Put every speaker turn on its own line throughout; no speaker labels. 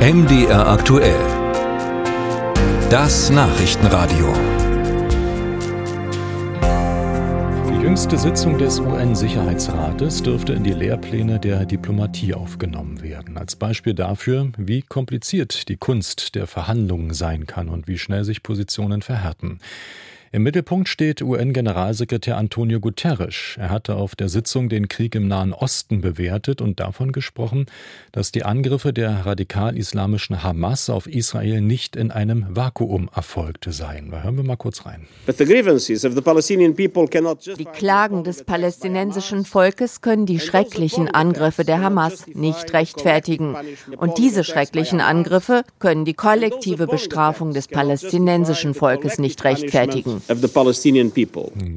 MDR aktuell. Das Nachrichtenradio.
Die jüngste Sitzung des UN-Sicherheitsrates dürfte in die Lehrpläne der Diplomatie aufgenommen werden. Als Beispiel dafür, wie kompliziert die Kunst der Verhandlungen sein kann und wie schnell sich Positionen verhärten. Im Mittelpunkt steht UN-Generalsekretär Antonio Guterres. Er hatte auf der Sitzung den Krieg im Nahen Osten bewertet und davon gesprochen, dass die Angriffe der radikal-islamischen Hamas auf Israel nicht in einem Vakuum erfolgte seien. Da hören wir mal kurz rein.
Die Klagen des palästinensischen Volkes können die schrecklichen Angriffe der Hamas nicht rechtfertigen. Und diese schrecklichen Angriffe können die kollektive Bestrafung des palästinensischen Volkes nicht rechtfertigen.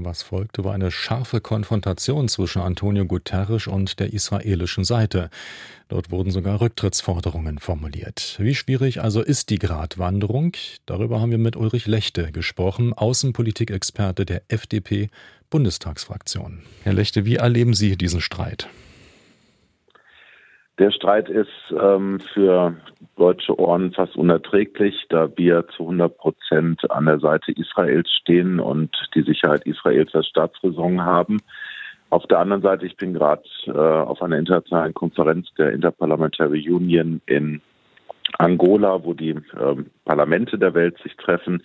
Was folgte, war eine scharfe Konfrontation zwischen Antonio Guterres und der israelischen Seite. Dort wurden sogar Rücktrittsforderungen formuliert. Wie schwierig also ist die Gratwanderung? Darüber haben wir mit Ulrich Lechte gesprochen, Außenpolitikexperte der FDP Bundestagsfraktion. Herr Lechte, wie erleben Sie diesen Streit?
Der Streit ist ähm, für deutsche Ohren fast unerträglich, da wir zu 100 Prozent an der Seite Israels stehen und die Sicherheit Israels als Staatsräson haben. Auf der anderen Seite, ich bin gerade äh, auf einer internationalen Konferenz der Interparliamentary Union in Angola, wo die ähm, Parlamente der Welt sich treffen.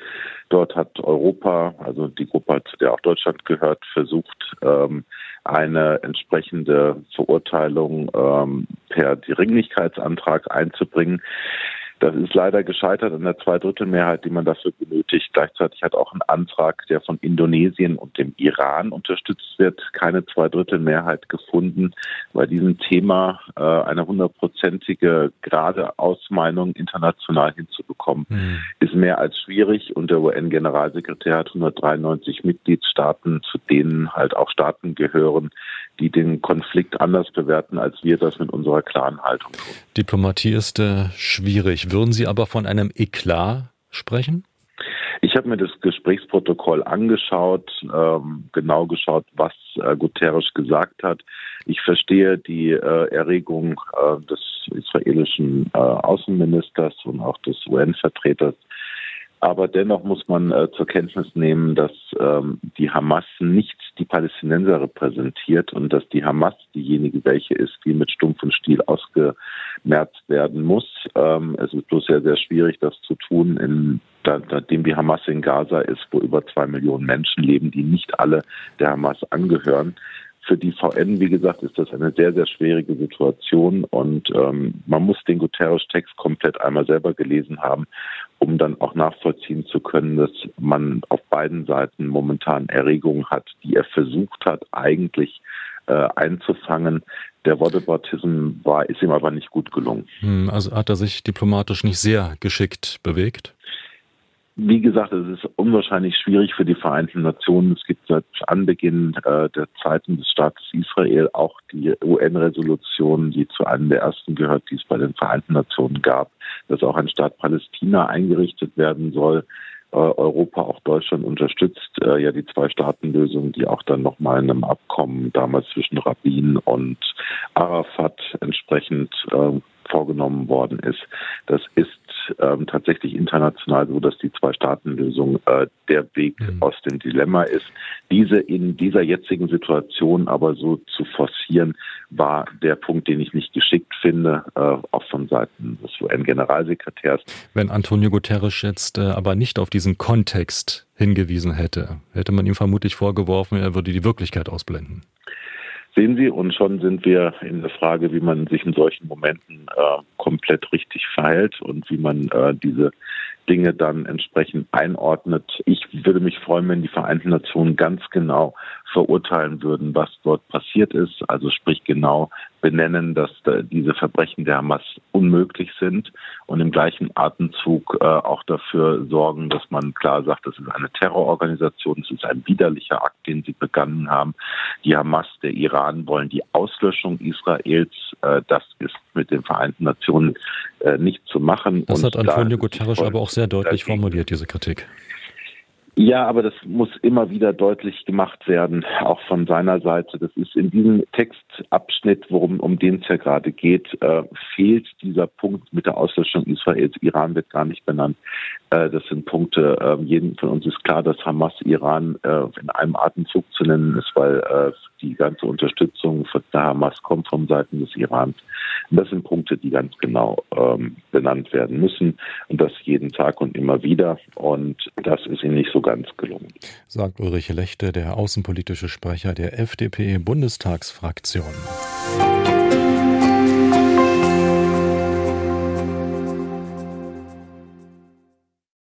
Dort hat Europa, also die Gruppe, zu der auch Deutschland gehört, versucht, ähm, eine entsprechende Verurteilung ähm, per Dringlichkeitsantrag einzubringen. Das ist leider gescheitert an der Zweidrittelmehrheit, die man dafür benötigt. Gleichzeitig hat auch ein Antrag, der von Indonesien und dem Iran unterstützt wird, keine Zweidrittelmehrheit gefunden. Bei diesem Thema äh, eine hundertprozentige gerade Ausmeinung international hinzubekommen, mhm. ist mehr als schwierig. Und der UN-Generalsekretär hat 193 Mitgliedstaaten, zu denen halt auch Staaten gehören, die den Konflikt anders bewerten, als wir das mit unserer klaren Haltung tun.
Diplomatie ist äh, schwierig. Würden Sie aber von einem Eklat sprechen?
Ich habe mir das Gesprächsprotokoll angeschaut, ähm, genau geschaut, was äh, Guterres gesagt hat. Ich verstehe die äh, Erregung äh, des israelischen äh, Außenministers und auch des UN-Vertreters aber dennoch muss man äh, zur Kenntnis nehmen, dass ähm, die Hamas nicht die Palästinenser repräsentiert und dass die Hamas diejenige welche ist, die mit stumpfem Stiel ausgemerzt werden muss. Ähm, es ist bloß sehr, sehr schwierig, das zu tun, in, da, nachdem die Hamas in Gaza ist, wo über zwei Millionen Menschen leben, die nicht alle der Hamas angehören für die VN, wie gesagt, ist das eine sehr, sehr schwierige Situation und ähm, man muss den Guterres-Text komplett einmal selber gelesen haben, um dann auch nachvollziehen zu können, dass man auf beiden Seiten momentan Erregungen hat, die er versucht hat, eigentlich äh, einzufangen. Der Whataboutism war, ist ihm aber nicht gut gelungen.
Hm, also hat er sich diplomatisch nicht sehr geschickt bewegt?
Wie gesagt, es ist unwahrscheinlich schwierig für die Vereinten Nationen. Es gibt seit Anbeginn äh, der Zeiten des Staates Israel auch die UN-Resolution, die zu einem der ersten gehört, die es bei den Vereinten Nationen gab, dass auch ein Staat Palästina eingerichtet werden soll. Äh, Europa, auch Deutschland unterstützt äh, ja die Zwei-Staaten-Lösung, die auch dann nochmal in einem Abkommen damals zwischen Rabin und Arafat entsprechend äh, vorgenommen worden ist. Das ist ähm, tatsächlich international so, dass die Zwei-Staaten-Lösung äh, der Weg mhm. aus dem Dilemma ist. Diese in dieser jetzigen Situation aber so zu forcieren, war der Punkt, den ich nicht geschickt finde, äh, auch von Seiten des UN-Generalsekretärs.
Wenn Antonio Guterres jetzt äh, aber nicht auf diesen Kontext hingewiesen hätte, hätte man ihm vermutlich vorgeworfen, er würde die Wirklichkeit ausblenden.
Sehen Sie, und schon sind wir in der Frage, wie man sich in solchen Momenten äh, komplett richtig verhält und wie man äh, diese Dinge dann entsprechend einordnet. Ich würde mich freuen, wenn die Vereinten Nationen ganz genau verurteilen würden, was dort passiert ist. Also sprich genau benennen, dass diese Verbrechen der Hamas unmöglich sind und im gleichen Atemzug äh, auch dafür sorgen, dass man klar sagt, das ist eine Terrororganisation, es ist ein widerlicher Akt, den sie begangen haben. Die Hamas, der Iran wollen die Auslöschung Israels. Äh, das ist mit den Vereinten Nationen nicht zu machen.
Das hat Antonio Guterres aber auch sehr deutlich formuliert, diese Kritik.
Ja, aber das muss immer wieder deutlich gemacht werden, auch von seiner Seite. Das ist in diesem Textabschnitt, worum um den es ja gerade geht, äh, fehlt dieser Punkt mit der Auslöschung Israels. Iran wird gar nicht benannt. Äh, das sind Punkte. Äh, jedem von uns ist klar, dass Hamas Iran äh, in einem Atemzug zu nennen ist, weil äh, die ganze Unterstützung von der Hamas kommt von Seiten des Irans. Das sind Punkte, die ganz genau ähm, benannt werden müssen und das jeden Tag und immer wieder. Und das ist ihnen nicht so ganz gelungen.
Sagt Ulrich Lechte, der außenpolitische Sprecher der FDP-Bundestagsfraktion.